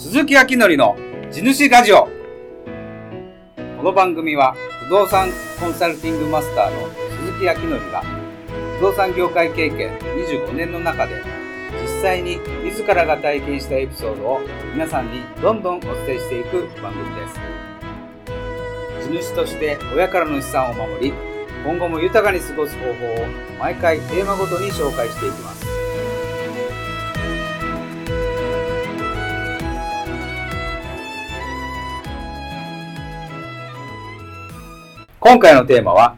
鈴木明則の地主ラジオ。この番組は不動産コンサルティングマスターの鈴木明則が不動産業界経験25年の中で実際に自らが体験したエピソードを皆さんにどんどんお伝えしていく番組です。地主として親からの資産を守り今後も豊かに過ごす方法を毎回テーマごとに紹介していきます。今回のテーマは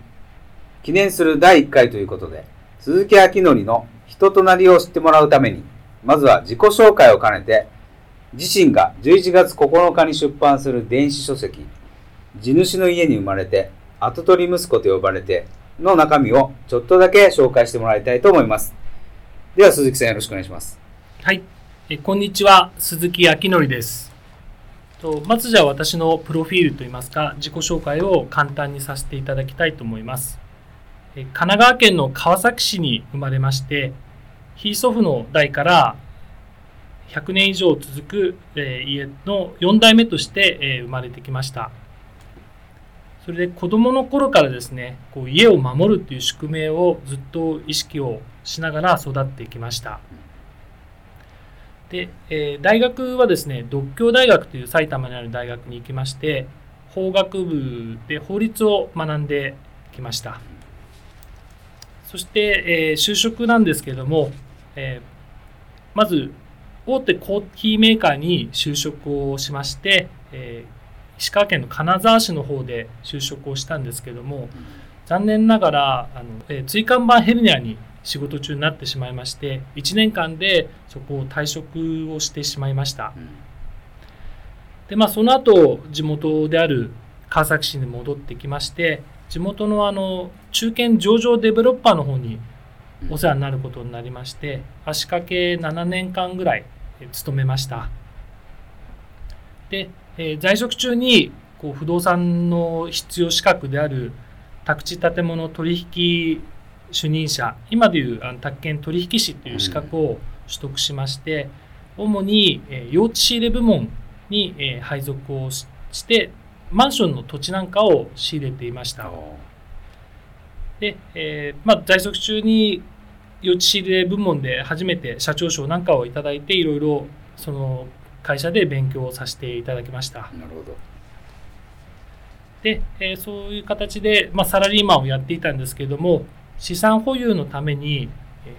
記念する第1回ということで鈴木明則の人となりを知ってもらうためにまずは自己紹介を兼ねて自身が11月9日に出版する電子書籍地主の家に生まれて後取り息子と呼ばれての中身をちょっとだけ紹介してもらいたいと思います。では鈴木さんよろしくお願いします。はい、えこんにちは鈴木明則です。とまずじゃあ私のプロフィールといいますか自己紹介を簡単にさせていただきたいと思います。神奈川県の川崎市に生まれまして、ひい祖父の代から100年以上続く、家の4代目として、生まれてきました。それで子供の頃からですね、こう家を守るという宿命をずっと意識をしながら育ってきました。で、えー大学はですね、独協大学という埼玉にある大学に行きまして、法学部で法律を学んできました。そして、えー就職なんですけれども、えーまず大手コーヒーメーカーに就職をしまして、えー石川県の金沢市の方で就職をしたんですけども、残念ながらあの、えー椎間板ヘルニアに仕事中になってしまいまして1年間でそこを退職をしてしまいました。でまあその後地元である川崎市に戻ってきまして地元のあの中堅上場デベロッパーの方にお世話になることになりまして足掛け7年間ぐらいえー勤めました。で、えー在職中にこう不動産の必要資格である宅地建物取引主任者今でいうあの宅建取引士という資格を取得しまして、主に、えー用地仕入れ部門に、えー配属をししてマンションの土地なんかを仕入れていました。で、えーまあ、在職中に用地仕入れ部門で初めて社長賞なんかをいただいていろいろその会社で勉強をさせていただきました。なるほど。で、えーそういう形で、まあ、サラリーマンをやっていたんですけれども資産保有のために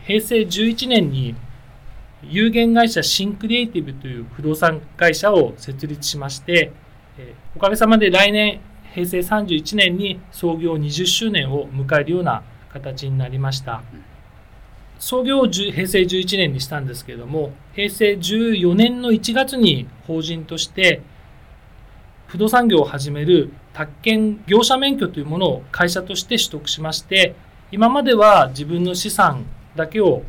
平成11年に有限会社シンクリエイティブという不動産会社を設立しまして、おかげさまで来年平成31年に創業20周年を迎えるような形になりました。創業を平成11年にしたんですけれども平成14年の1月に法人として不動産業を始める宅建業者免許というものを会社として取得しまして今までは自分の資産だけを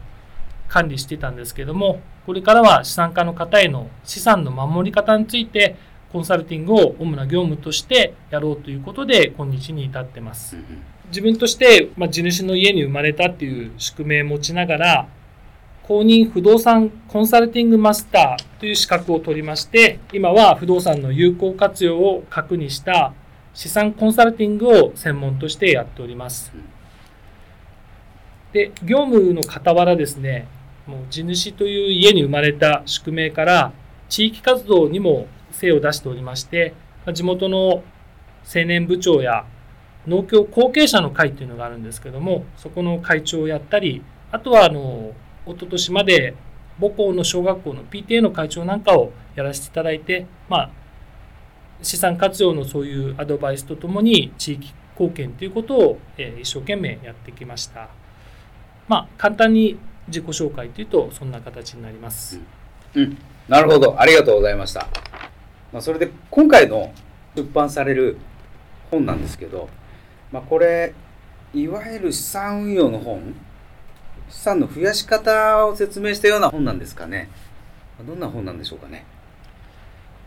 管理していたんですけどもこれからは資産家の方への資産の守り方についてコンサルティングを主な業務としてやろうということで今日に至ってます。自分として、まあ、地主の家に生まれたっていう宿命を持ちながら公認不動産コンサルティングマスターという資格を取りまして今は不動産の有効活用を核にした資産コンサルティングを専門としてやっておりますで業務の傍らですねもう地主という家に生まれた宿命から地域活動にも精を出しておりまして地元の青年部長や農協後継者の会というのがあるんですけどもそこの会長をやったりあとはあの一昨年まで母校の小学校の PTA の会長なんかをやらせていただいて、まあ、資産活用のそういうアドバイスとともに地域貢献ということを、一生懸命やってきました。まあ、簡単に自己紹介というとそんな形になります。うん。なるほど。ありがとうございました。まあ、それで今回の出版される本なんですけど、まあ、これ、いわゆる資産運用の本資産の増やし方を説明したような本なんですかね。どんな本なんでしょうかね。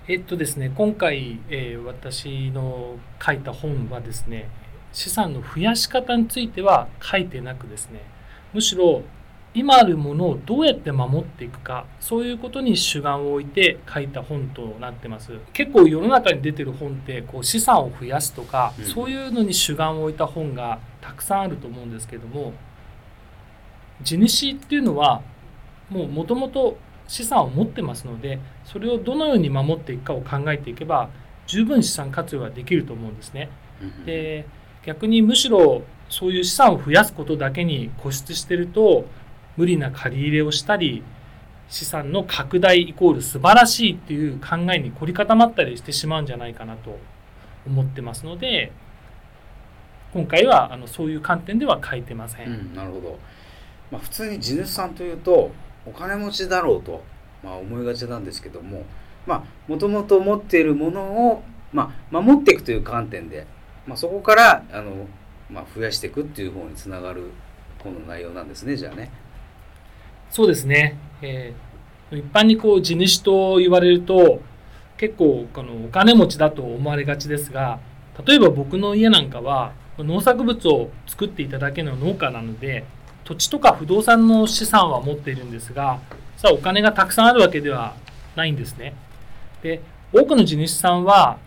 えっとですね、今回、えー私の書いた本はですね、資産の増やし方については書いてなくですね、むしろ今あるものをどうやって守っていくかそういうことに主眼を置いて書いた本となってます。結構世の中に出てる本ってこう資産を増やすとか、うん、そういうのに主眼を置いた本がたくさんあると思うんですけども地主っていうのはもうもともと資産を持ってますのでそれをどのように守っていくかを考えていけば十分資産活用ができると思うんですね。で逆にむしろそういう資産を増やすことだけに固執してると無理な借り入れをしたり資産の拡大イコール素晴らしいっていう考えに凝り固まったりしてしまうんじゃないかなと思ってますので今回はあのそういう観点では書いてません。うん、なるほど、まあ、普通に地主さんというとお金持ちだろうと、まあ、思いがちなんですけどももともと持っているものを、まあ、守っていくという観点で、まあ、そこからあの、まあ、増やしていくっていう方につながる本の内容なんですねじゃあね。そうですね、えー、一般にこう地主と言われると結構あのお金持ちだと思われがちですが例えば僕の家なんかは農作物を作っていただけの農家なので土地とか不動産の資産は持っているんですがさあお金がたくさんあるわけではないんですね。で多くの地主さんは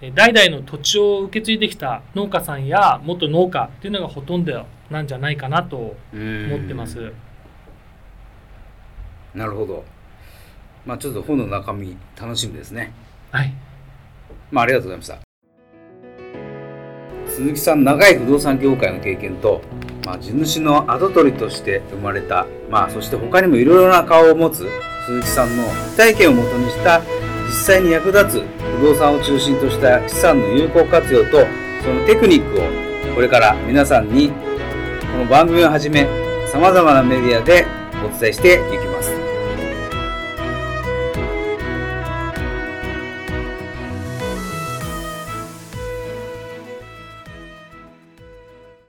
代々の土地を受け継いできた農家さんや元農家っていうのがほとんどなんじゃないかなと思ってます。なるほど。まあちょっと本の中身楽しみですね。はい。まあありがとうございました。鈴木さん長い不動産業界の経験と、まあ、地主の跡取りとして生まれた、まあそして他にもいろいろな顔を持つ鈴木さんの体験をもとにした実際に役立つ不動産を中心とした資産の有効活用とそのテクニックをこれから皆さんにこの番組をはじめさまざまなメディアでお伝えしていきます。